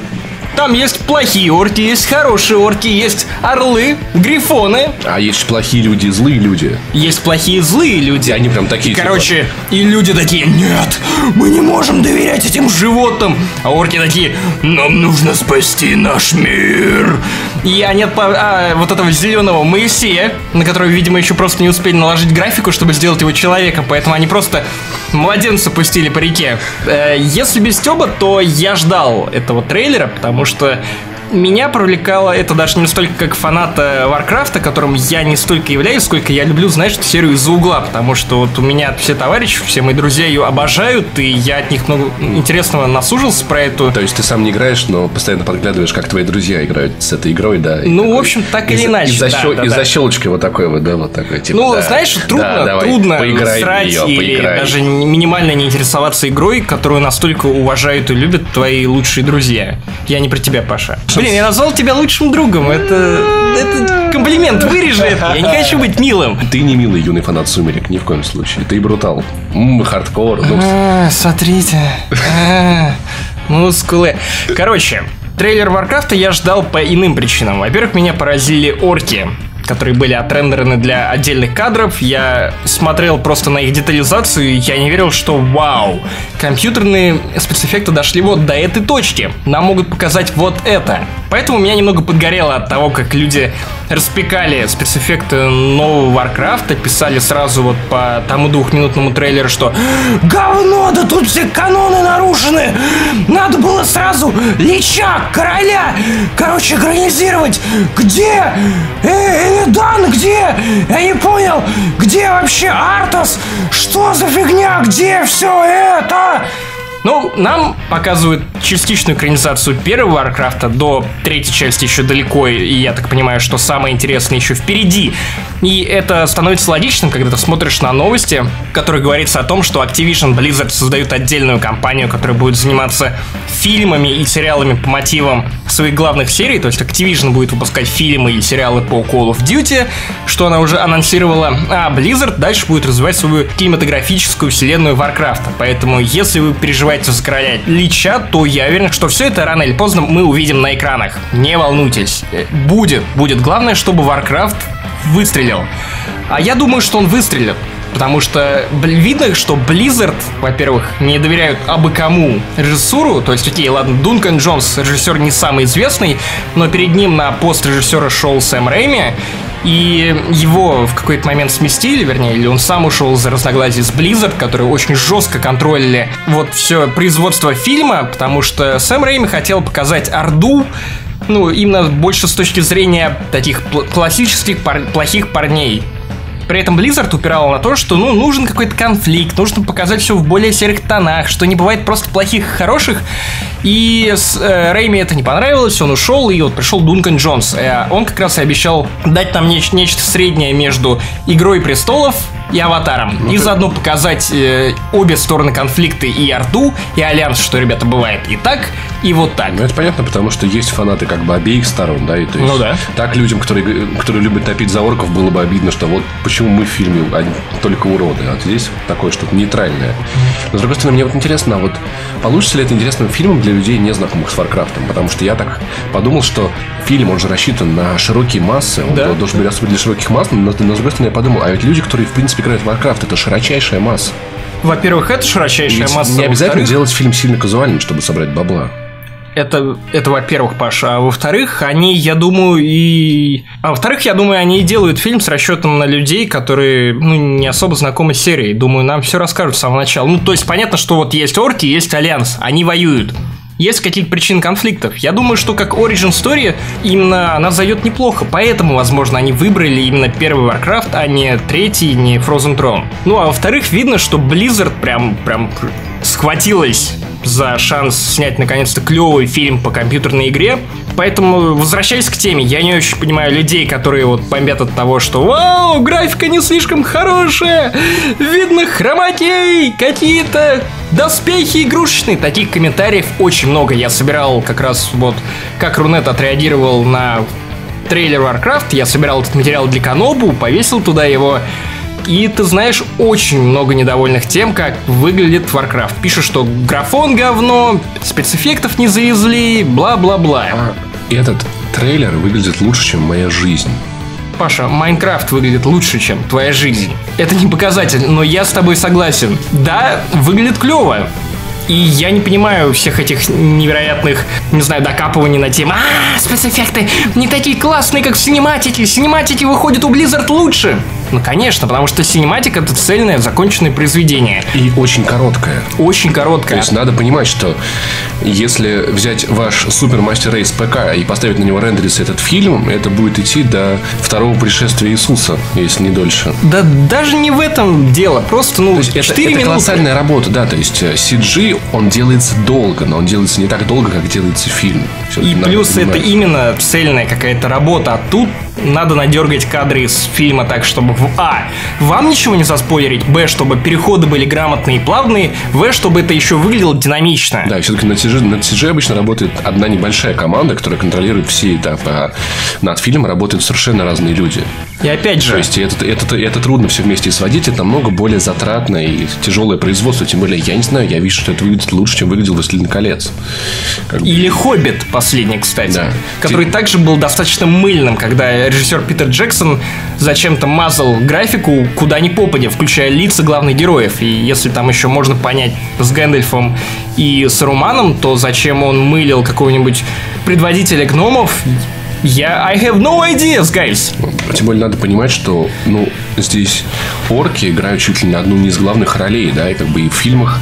Там есть плохие орки, есть хорошие орки, есть орлы, грифоны, А есть плохие люди, злые люди. есть плохие злые люди. И они прям такие, И, типа, короче, и люди такие, нет, мы не можем доверять этим животным. А орки такие, нам нужно спасти наш мир. И они отпа- а, вот этого зеленого Моисея, на которого, видимо, еще просто не успели наложить графику, чтобы сделать его человеком, поэтому они просто младенца пустили по реке. Э, Если без Стеба, то я ждал этого трейлера, потому что меня привлекало это даже не столько как фаната Варкрафта, которым я не столько являюсь, сколько я люблю, знаешь, эту серию из-за угла, потому что вот у меня все товарищи, все мои друзья ее обожают, и я от них много интересного насужился про эту. То есть ты сам не играешь, но постоянно подглядываешь, как твои друзья играют с этой игрой, да? Ну, такой- в общем, так или из- иначе, Из-за да, щел- да, из-за да. щелочки вот такой вот, да, вот такой, типа, Ну, да. знаешь, трудно, Да, давай, трудно срать неё, или поиграй. даже минимально не интересоваться игрой, которую настолько уважают и любят твои лучшие друзья. Я не про тебя, Паша. Блин, я назвал тебя лучшим другом. Это, это комплимент, вырежи это. Я не хочу быть милым. Ты не милый юный фанат «Сумерек» ни в коем случае. Ты брутал. М, хардкор. Ну, А, смотрите. А, Мускулы. Короче, трейлер Варкрафта я ждал по иным причинам. Во-первых, меня поразили орки которые были отрендерены для отдельных кадров. Я смотрел просто на их детализацию, и я не верил, что вау, компьютерные спецэффекты дошли вот до этой точки. Нам могут показать вот это. Поэтому меня немного подгорело от того, как люди распекали спецэффекты нового Варкрафта, писали сразу вот по тому двухминутному трейлеру, что «Говно, да тут все каноны нарушены! Надо было сразу Лича, короля, короче, экранизировать! Где? Э, Дан, где? Я не понял, где вообще Артас? Что за фигня? Где все это?» Ну, нам показывают частичную экранизацию первого Варкрафта, до третьей части еще далеко, и я так понимаю, что самое интересное еще впереди. И это становится логичным, когда ты смотришь на новости, в которых говорится о том, что Activision Blizzard создают отдельную компанию, которая будет заниматься фильмами и сериалами по мотивам своих главных серий, то есть Activision будет выпускать фильмы и сериалы по Call of Duty, что она уже анонсировала, а Blizzard дальше будет развивать свою кинематографическую вселенную Варкрафта. Поэтому, если вы переживаете за короля Лича, то я уверен, что все это рано или поздно мы увидим на экранах. Не волнуйтесь. Э, Будет, будет. Главное, чтобы Warcraft выстрелил. А я думаю, что он выстрелит. Потому что видно, что Blizzard, во-первых, не доверяют абы кому режиссуру. То есть, окей, ладно, Дункан Джонс, режиссер не самый известный, но перед ним на пост режиссера шел Сэм Рэйми. И его в какой-то момент сместили, вернее, или он сам ушел за разногласий с Blizzard, которые очень жестко контролили вот все производство фильма, потому что Сэм Рэйми хотел показать Орду, ну, именно больше с точки зрения таких классических пар- плохих парней. При этом Blizzard упирал на то, что ну, нужен какой-то конфликт, нужно показать все в более серых тонах, что не бывает просто плохих и хороших. И с э, Рэйми это не понравилось, он ушел, и вот пришел Дункан Джонс. Э, он как раз и обещал дать нам неч- нечто среднее между Игрой престолов и Аватаром. и заодно показать э, обе стороны конфликта и Орду, и Альянс, что, ребята, бывает и так, и вот так. Ну, это понятно, потому что есть фанаты как бы обеих сторон, да, и то есть Ну да. так людям, которые, которые любят топить за орков, было бы обидно, что вот почему мы в фильме а только уроды, а здесь такое что-то нейтральное. Но, с другой стороны, мне вот интересно, а вот получится ли это интересным фильмом для людей, не знакомых с Варкрафтом? Потому что я так подумал, что фильм, он же рассчитан на широкие массы, он Да. должен быть рассчитан для широких масс, но, но с другой стороны, я подумал, а ведь люди, которые, в принципе, играют в Варкрафт, это широчайшая масса. Во-первых, это широчайшая ведь масса. не обязательно делать фильм сильно казуальным, чтобы собрать бабла. Это, это во-первых, Паша. А во-вторых, они, я думаю, и... А во-вторых, я думаю, они и делают фильм с расчетом на людей, которые, ну, не особо знакомы с серией. Думаю, нам все расскажут с самого начала. Ну, то есть, понятно, что вот есть орки, есть альянс. Они воюют. Есть какие-то причины конфликтов. Я думаю, что как Origin Story именно она зайдет неплохо. Поэтому, возможно, они выбрали именно первый Warcraft, а не третий, не Frozen Throne. Ну, а во-вторых, видно, что Blizzard прям, прям схватилась за шанс снять наконец-то клевый фильм по компьютерной игре. Поэтому, возвращаясь к теме, я не очень понимаю людей, которые вот бомбят от того, что «Вау, графика не слишком хорошая! Видно хромакей, какие-то доспехи игрушечные!» Таких комментариев очень много. Я собирал как раз вот, как Рунет отреагировал на трейлер Warcraft. Я собирал этот материал для Канобу, повесил туда его. И ты знаешь, очень много недовольных тем, как выглядит Warcraft. Пишут, что графон говно, спецэффектов не завезли, бла-бла-бла. А этот трейлер выглядит лучше, чем моя жизнь. Паша, Майнкрафт выглядит лучше, чем твоя жизнь. Это не показатель, но я с тобой согласен. Да, выглядит клево. И я не понимаю всех этих невероятных, не знаю, докапываний на тему А, спецэффекты не такие классные, как в синематике. Синематики выходят у Blizzard лучше. Ну, конечно, потому что синематика это цельное, законченное произведение. И очень короткое. Очень короткое. То есть надо понимать, что если взять ваш Супер Мастер Рейс ПК и поставить на него рендериться этот фильм, это будет идти до второго пришествия Иисуса, если не дольше. Да даже не в этом дело. Просто, ну, То есть это, 4 это минуты. колоссальная работа, да. То есть э, CG, он делается долго, но он делается не так долго, как делается фильм. Всё-таки И плюс это понимать. именно цельная какая-то работа. А тут надо надергать кадры из фильма так, чтобы в А. Вам ничего не заспойлерить, Б, чтобы переходы были грамотные и плавные, В, чтобы это еще выглядело динамично. Да, все-таки на CG, на CG обычно работает одна небольшая команда, которая контролирует все этапы. А над фильмом работают совершенно разные люди. И опять же, То есть это, это, это трудно все вместе сводить, это намного более затратное и тяжелое производство. Тем более, я не знаю, я вижу, что это выглядит лучше, чем выглядел «Властелин колец». Как бы. Или «Хоббит» последний, кстати, Да. который также был достаточно мыльным, когда режиссер Питер Джексон зачем-то мазал графику куда ни попадя, включая лица главных героев. И если там еще можно понять с Гэндальфом и с Руманом, то зачем он мылил какого-нибудь предводителя гномов, я... I have no ideas, guys. Тем более надо понимать, что ну, здесь орки играют чуть ли не одну из главных ролей, да, и как бы и в фильмах.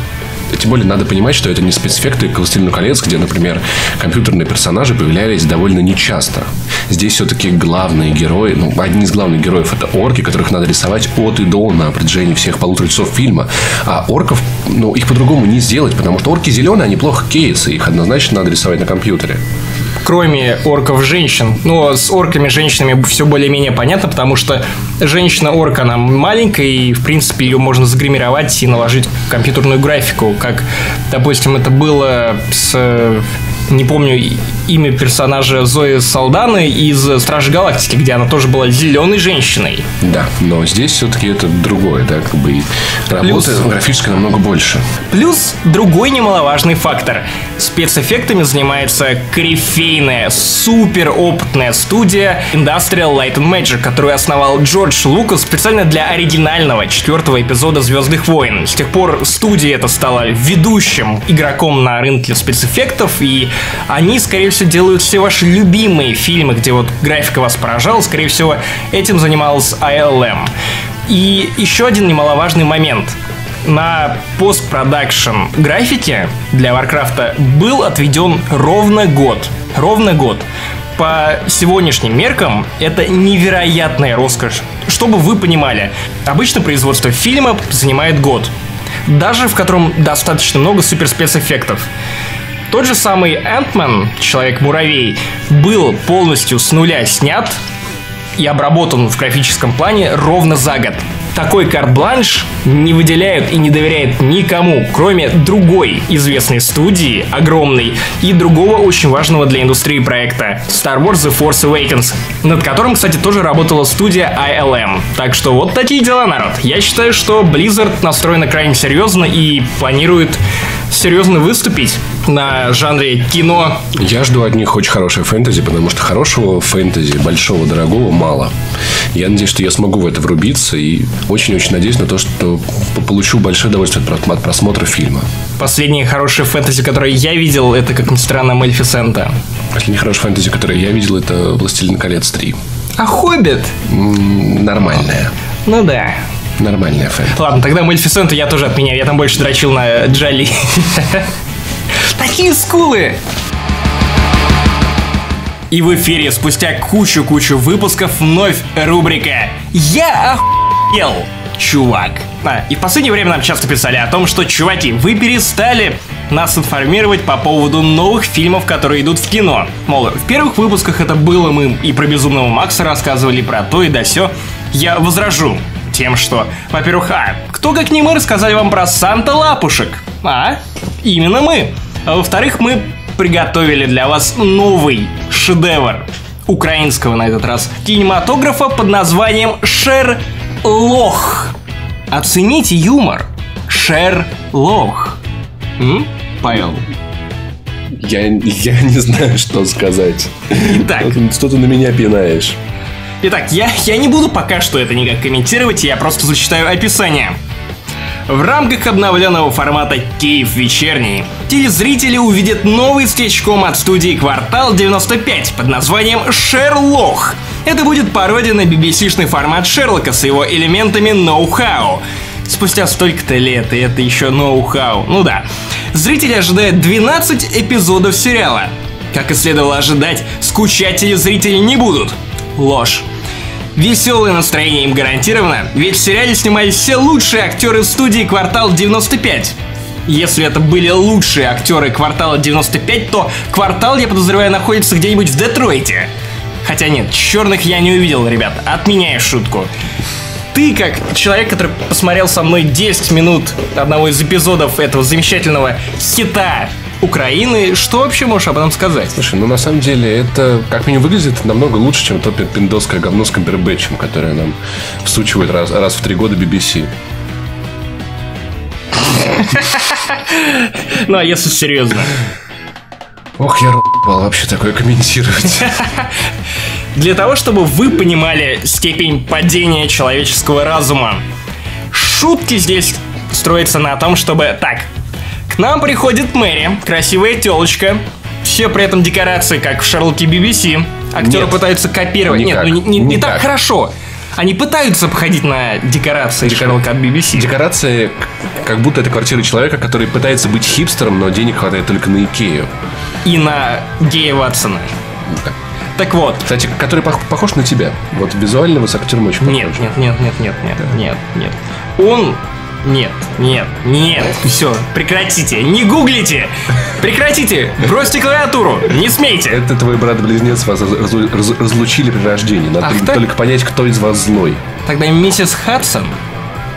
Тем более надо понимать, что это не спецэффекты «Властелину колец», где, например, компьютерные персонажи появлялись довольно нечасто. Здесь все-таки главные герои, ну, одни из главных героев это орки, которых надо рисовать от и до на протяжении всех полутора часов фильма. А орков, ну, их по-другому не сделать, потому что орки зеленые, они плохо кейсы, их однозначно надо рисовать на компьютере. Кроме орков женщин. Но с орками женщинами все более-менее понятно, потому что женщина-орк, она маленькая, и, в принципе, ее можно загримировать и наложить компьютерную графику, как, допустим, это было с... э, Не помню имя персонажа Зои Салданы из Стражи Галактики, где она тоже была зеленой женщиной. Да, но здесь все-таки это другое, да, как бы работа Плюс- графическая намного больше. Плюс другой немаловажный фактор. Спецэффектами занимается корифейная, супер опытная студия Industrial Light and Magic, которую основал Джордж Лукас специально для оригинального четвертого эпизода Звездных войн. С тех пор студия эта стала ведущим игроком на рынке спецэффектов, и они, скорее всего, делают все ваши любимые фильмы, где вот графика вас поражала, скорее всего, этим занималась ILM. И еще один немаловажный момент на постпродакшн графике для Варкрафта был отведен ровно год. Ровно год. По сегодняшним меркам это невероятная роскошь. Чтобы вы понимали, обычно производство фильма занимает год. Даже в котором достаточно много суперспецэффектов. Тот же самый Ant-Man, Человек-муравей, был полностью с нуля снят и обработан в графическом плане ровно за год. Такой карт-бланш не выделяют и не доверяют никому, кроме другой известной студии, огромной, и другого очень важного для индустрии проекта Star Wars The Force Awakens, над которым, кстати, тоже работала студия ILM. Так что вот такие дела, народ. Я считаю, что Blizzard настроена крайне серьезно и планирует серьезно выступить на жанре кино Я жду от них очень хорошее фэнтези, потому что хорошего фэнтези, большого, дорогого, мало. Я надеюсь, что я смогу в это врубиться и очень-очень надеюсь на то, что получу большое удовольствие от про- от просмотра фильма. Последнее хорошее фэнтези, которое я видел, это, как ни странно, Малефисента. Последний хороший фэнтези, который я видел, это «Властелин колец 3». А Хоббит? М, Нормальная. Ну да. Нормальная фэнтези. Ладно, тогда Малефисенту я тоже отменяю. Я там больше дрочил на Джоли. [laughs] Такие скулы! И в эфире спустя кучу-кучу выпусков вновь рубрика «Я охуел, чувак». А, и в последнее время нам часто писали о том, что, чуваки, вы перестали нас информировать по поводу новых фильмов, которые идут в кино. Мол, в первых выпусках это было мы и про Безумного Макса рассказывали, про то и да сё. Я возражу тем, что, во-первых, а, кто как не мы рассказали вам про Санта Лапушек? А, именно мы. А во-вторых, мы приготовили для вас новый шедевр украинского на этот раз кинематографа под названием Шерлох. Оцените юмор. Шерлох. М? Павел. Я, я не знаю, что сказать. Итак. Что ты на меня пинаешь? Итак, я, я не буду пока что это никак комментировать, я просто зачитаю описание. В рамках обновленного формата Кейв вечерний телезрители увидят новый скетчком от студии Квартал 95 под названием Шерлох. Это будет пародия на BBC-шный формат Шерлока с его элементами ноу-хау. Спустя столько-то лет, и это еще ноу-хау. Ну да. Зрители ожидают 12 эпизодов сериала. Как и следовало ожидать, скучать телезрители не будут. Ложь. Веселое настроение им гарантировано, ведь в сериале снимались все лучшие актеры студии «Квартал 95». Если это были лучшие актеры «Квартала 95», то «Квартал», я подозреваю, находится где-нибудь в Детройте. Хотя нет, черных я не увидел, ребят, отменяю шутку. Ты, как человек, который посмотрел со мной 10 минут одного из эпизодов этого замечательного хита Украины, что вообще можешь об этом сказать? Слушай, ну на самом деле это как минимум выглядит намного лучше, чем то пиндосское говно с Камбербэтчем, которое нам всучивает раз, раз в три года BBC. Ну, а если серьезно? Ох, я робал вообще такое комментировать. [laughs] Для того, чтобы вы понимали степень падения человеческого разума, шутки здесь строятся на том, чтобы... Так, нам приходит Мэри, красивая телочка, все при этом декорации, как в Шерлоке BBC. Актеры Нет. пытаются копировать. Никак. Нет, ну не, не- не так хорошо. Они пытаются походить на декорации Шерлока от BBC. Декорация, к- как будто это квартира человека, который пытается быть хипстером, но денег хватает только на Икею. И на Гея Ватсона. Да. Так вот, Кстати, который пох- похож на тебя. Вот визуально вы с актером очень Нет, нет, нет, нет, нет, нет, нет, нет. Он... Нет, нет, нет, все, прекратите, не гуглите, прекратите, бросьте клавиатуру, не смейте. Это твой брат-близнец вас раз- раз- раз- разлучили при рождении. Надо Ах только- так? только понять, кто из вас злой. Тогда миссис Хадсон,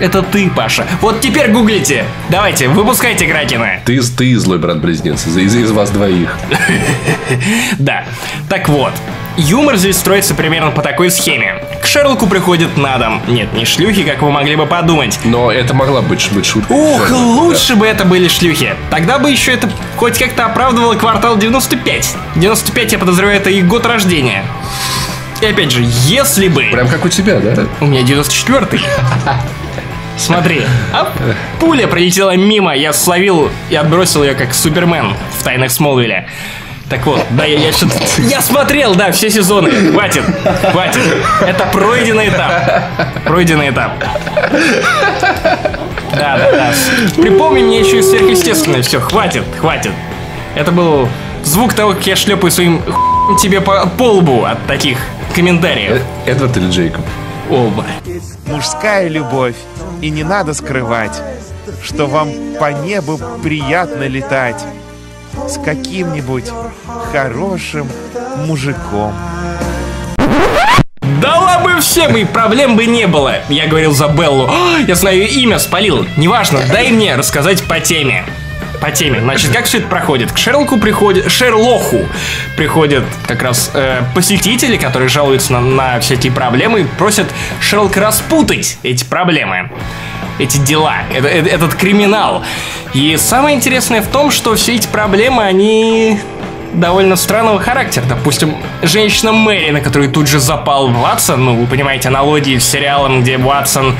это ты, Паша. Вот теперь гуглите. Давайте, выпускайте Кракена. Ты, ты злой брат-близнец. Из, из- из вас двоих. [laughs] Да. Так вот, юмор здесь строится примерно по такой схеме. Шерлоку приходит на дом. Нет, не шлюхи, как вы могли бы подумать. Но это могла быть, быть шутка. Ух, Да. лучше бы это были шлюхи. Тогда бы еще это хоть как-то оправдывало квартал 95. 95, я подозреваю, это и год рождения. И опять же, если бы... Прям как у тебя, да? У меня 94-й. Смотри, а пуля пролетела мимо, я словил и отбросил ее как Супермен в «Тайнах Смолвиля». Так вот, да, я, я что-то... [laughs] Я смотрел, да, все сезоны. Хватит, хватит. Это пройденный этап. Пройденный этап. Да, да, да. Припомни мне еще и сверхъестественное. Все, хватит, хватит. Это был звук того, как я шлепаю своим хуем тебе по, по лбу от таких комментариев. Эдвард или Джейкоб? Оба. мужская любовь. И не надо скрывать, что вам по небу приятно летать с каким-нибудь хорошим мужиком. Дала бы всем, и проблем бы не было. Я говорил за Беллу. «А, я знаю ее имя, спалил. Неважно, дай мне рассказать по теме. По теме. Значит, как все это проходит? К Шерлоку приходит... Шерлоху приходят как раз э, посетители, которые жалуются на, на всякие проблемы и просят Шерлока распутать эти проблемы. Эти дела, это- э- этот криминал. И самое интересное в том, что все эти проблемы, они довольно странного характера. Допустим, женщина Мэри, на которую тут же запал Ватсон, ну, вы понимаете, аналогии с сериалом, где Ватсон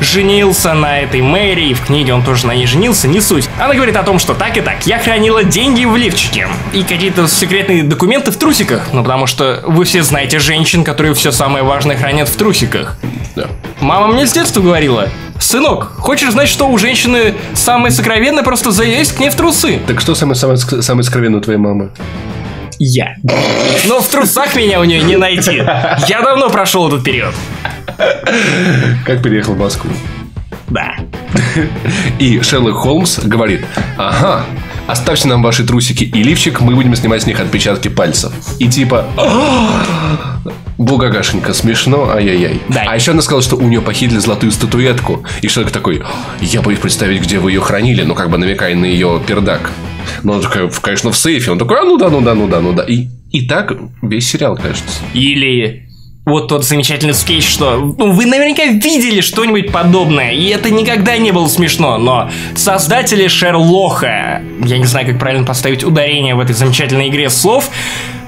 женился на этой Мэри, и в книге он тоже на ней женился, не суть. Она говорит о том, что так и так, я хранила деньги в лифчике и какие-то секретные документы в трусиках, ну, потому что вы все знаете женщин, которые все самое важное хранят в трусиках. Да. Мама мне с детства говорила, сынок, хочешь знать, что у женщины самое сокровенное, просто залезть к ней в трусы. Так что самое, самое, самое скровенное у твоей мамы? Я. Но в трусах меня у нее не найти. Я давно прошел этот период. Как переехал в Москву? Да. [laughs] И Шерлок Холмс говорит, ага, оставьте нам ваши трусики и лифчик, мы будем снимать с них отпечатки пальцев. И типа, Бугагашенька, смешно, ай-яй-яй. Да. А еще она сказала, что у нее похитили золотую статуэтку. И Шерлок такой, я боюсь представить, где вы ее хранили, ну как бы намекая на ее пердак. Но он такой, «В- конечно, в сейфе. Он такой, а ну да, ну да, ну да, ну да. И, и так весь сериал, кажется. Или вот тот замечательный скетч, что ну, вы наверняка видели что-нибудь подобное, и это никогда не было смешно, но создатели Шерлоха, я не знаю, как правильно поставить ударение в этой замечательной игре слов,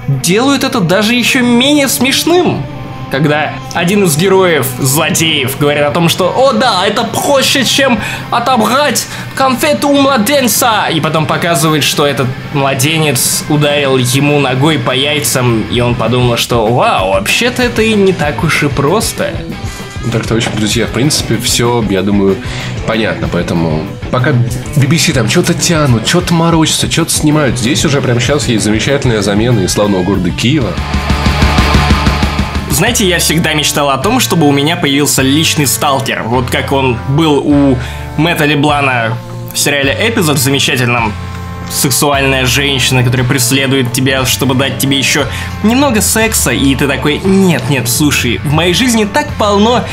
делают это даже еще менее смешным когда один из героев, злодеев, говорит о том, что «О да, это проще, чем отобрать конфету у младенца!» И потом показывает, что этот младенец ударил ему ногой по яйцам, и он подумал, что «Вау, вообще-то это и не так уж и просто». Так точно, друзья. В принципе, все, я думаю, понятно. Поэтому пока BBC там что-то тянут, что-то морочатся, что-то снимают, здесь уже прямо сейчас есть замечательная замена из славного города Киева. Знаете, я всегда мечтал о том, чтобы у меня появился личный сталкер. Вот как он был у Мэтта Леблана в сериале «Эпизод» замечательном сексуальная женщина, которая преследует тебя, чтобы дать тебе еще немного секса, и ты такой, нет, нет, слушай, в моей жизни так полно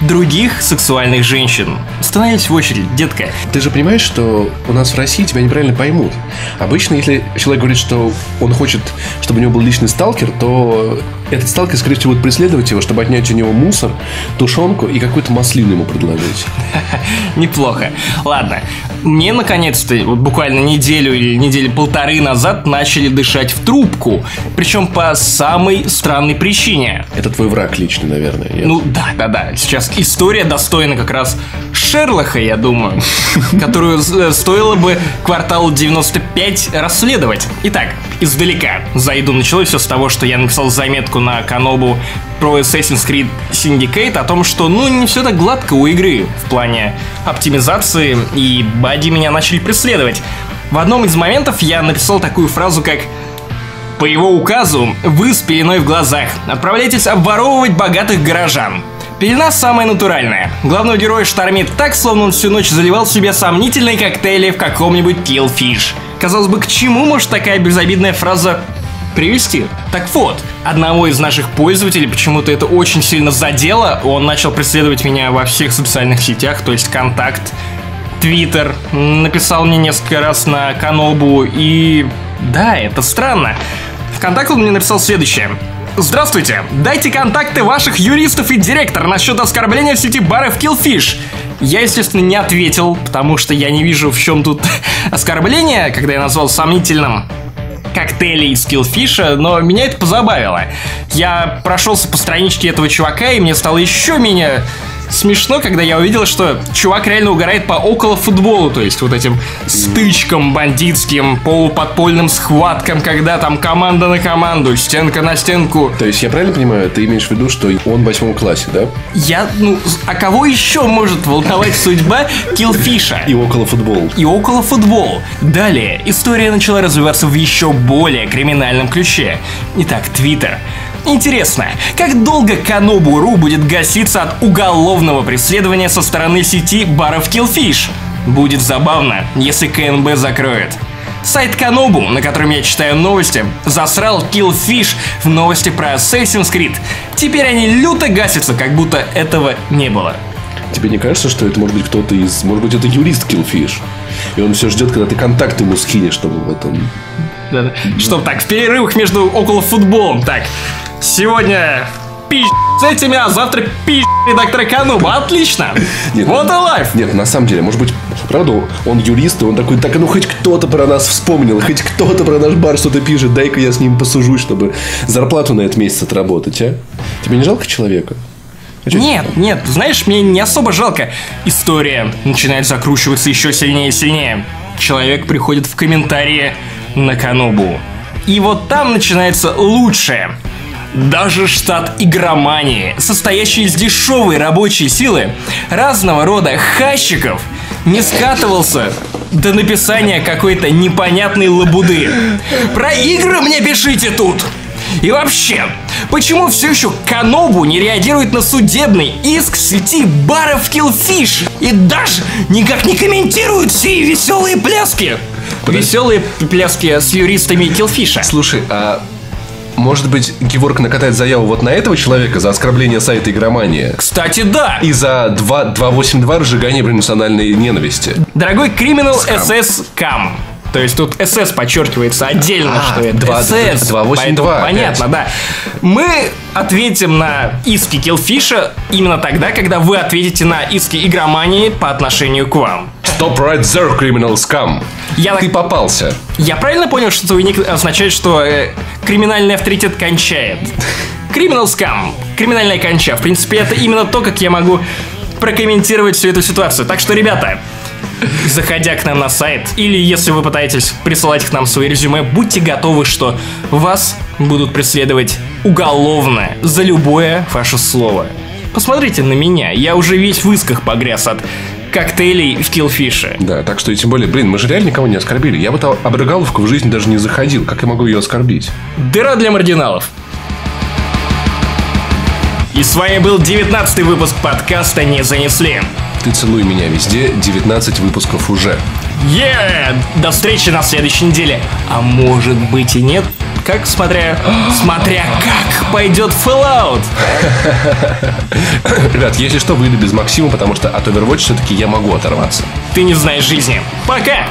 других сексуальных женщин. Становись в очередь, детка. Ты же понимаешь, что у нас в России тебя неправильно поймут. Обычно, если человек говорит, что он хочет, чтобы у него был личный сталкер, то этот сталкер, скорее всего, будет преследовать его, чтобы отнять у него мусор, тушенку и какую-то маслину ему предложить. [laughs] Неплохо. Ладно. Мне, наконец-то, вот буквально неделю или недели полторы назад начали дышать в трубку. Причем по самой странной причине. Это твой враг личный, наверное. Нет? Ну, да, да, да. Сейчас история достойна как раз Шерлока, я думаю, [laughs] которую э, стоило бы квартал 95 расследовать. Итак, издалека зайду. Началось все с того, что я написал заметку на Канобу про Assassin's Creed Syndicate о том, что ну не все так гладко у игры в плане оптимизации, и бади меня начали преследовать. В одном из моментов я написал такую фразу, как по его указу, вы с пеленой в глазах отправляетесь обворовывать богатых горожан. Пелена самая натуральная. Главного героя штормит так, словно он всю ночь заливал в себе сомнительные коктейли в каком-нибудь Killfish. Казалось бы, к чему может такая безобидная фраза привести. Так вот, одного из наших пользователей почему-то это очень сильно задело. Он начал преследовать меня во всех социальных сетях, то есть контакт, Твиттер, написал мне несколько раз на Канобу, и да, это странно. Вконтакте он мне написал следующее. Здравствуйте! Дайте контакты ваших юристов и директора насчет оскорбления в сети баров Killfish. Я, естественно, не ответил, потому что я не вижу, в чем тут [laughs] оскорбление, когда я назвал сомнительным коктейли из Killfish, но меня это позабавило. Я прошелся по страничке этого чувака, и мне стало еще менее смешно, когда я увидел, что чувак реально угорает по около футболу, то есть вот этим стычкам бандитским, полуподпольным схваткам, когда там команда на команду, стенка на стенку. То есть я правильно понимаю, ты имеешь в виду, что он в восьмом классе, да? Я, ну, а кого еще может волновать судьба Килфиша? И около футбол. И около футбол. Далее, история начала развиваться в еще более криминальном ключе. Итак, Твиттер. Интересно, как долго Канобу.ру будет гаситься от уголовного преследования со стороны сети баров Killfish? Будет забавно, если КНБ закроет. Сайт Канобу, на котором я читаю новости, засрал Killfish в новости про Assassin's Creed. Теперь они люто гасятся, как будто этого не было. Тебе не кажется, что это может быть кто-то из... Может быть, это юрист Killfish? И он все ждет, когда ты контакт ему скинешь, чтобы вот он... Да, да. Что так, в перерывах между около футболом. Так, Сегодня пи*** с этими, а завтра пи*** редактора Кануба. Отлично. Нет, вот и лайф. Нет, на самом деле, может быть, правда, он юрист, и он такой, так, ну хоть кто-то про нас вспомнил, хоть кто-то про наш бар что-то пишет, дай-ка я с ним посужусь, чтобы зарплату на этот месяц отработать, а? Тебе не жалко человека? А нет, нет, знаешь, мне не особо жалко. История начинает закручиваться еще сильнее и сильнее. Человек приходит в комментарии на Канобу. И вот там начинается лучшее. Даже штат игромании, состоящий из дешевой рабочей силы, разного рода хащиков, не скатывался до написания какой-то непонятной лабуды. Про игры мне пишите тут! И вообще, почему все еще Канобу не реагирует на судебный иск сети баров Killfish и даже никак не комментирует все веселые пляски? Подожди. Веселые пляски с юристами Килфиша. Слушай, а может быть, Геворг накатает заяву вот на этого человека за оскорбление сайта игромания? Кстати, да! И за 2, 282 разжигание профессиональной ненависти. Дорогой Criminal SS Cam, То есть тут СС подчеркивается отдельно, А, что это два- СС. 282 поэтому опять. понятно, да. Мы ответим на иски Киллфиша именно тогда, когда вы ответите на иски игромании по отношению к вам. Stop right there, criminal scum. Я, Ты попался. я правильно понял, что твой ник означает, что э, криминальный авторитет кончает? Криминал скам, криминальная конча. В принципе, это именно то, как я могу прокомментировать всю эту ситуацию. Так что, ребята, заходя к нам на сайт, или если вы пытаетесь присылать к нам свои резюме, будьте готовы, что вас будут преследовать уголовно за любое ваше слово. Посмотрите на меня, я уже весь в исках погряз от коктейлей в киллфише. Да, так что и тем более, блин, мы же реально никого не оскорбили. Я в эту обрыгаловку в жизни даже не заходил. Как я могу ее оскорбить? Дыра для маргиналов. И с вами был 19 выпуск подкаста «Не занесли». Ты целуй меня везде, 19 выпусков уже. Е! До встречи на следующей неделе. А может быть и нет? Как смотря... смотря как пойдет Fallout. [laughs] Ребят, если что, выйду без Максима, потому что от Overwatch все-таки я могу оторваться. Ты не знаешь жизни. Пока!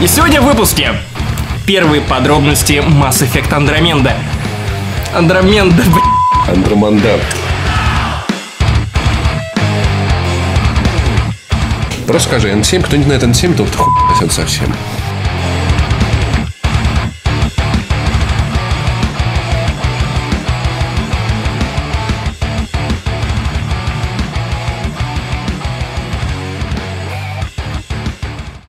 И сегодня в выпуске первые подробности Mass Effect Andromeda. Андромеда, б***ь. Андроманда. Просто скажи N7, кто не знает N7, то хуй совсем.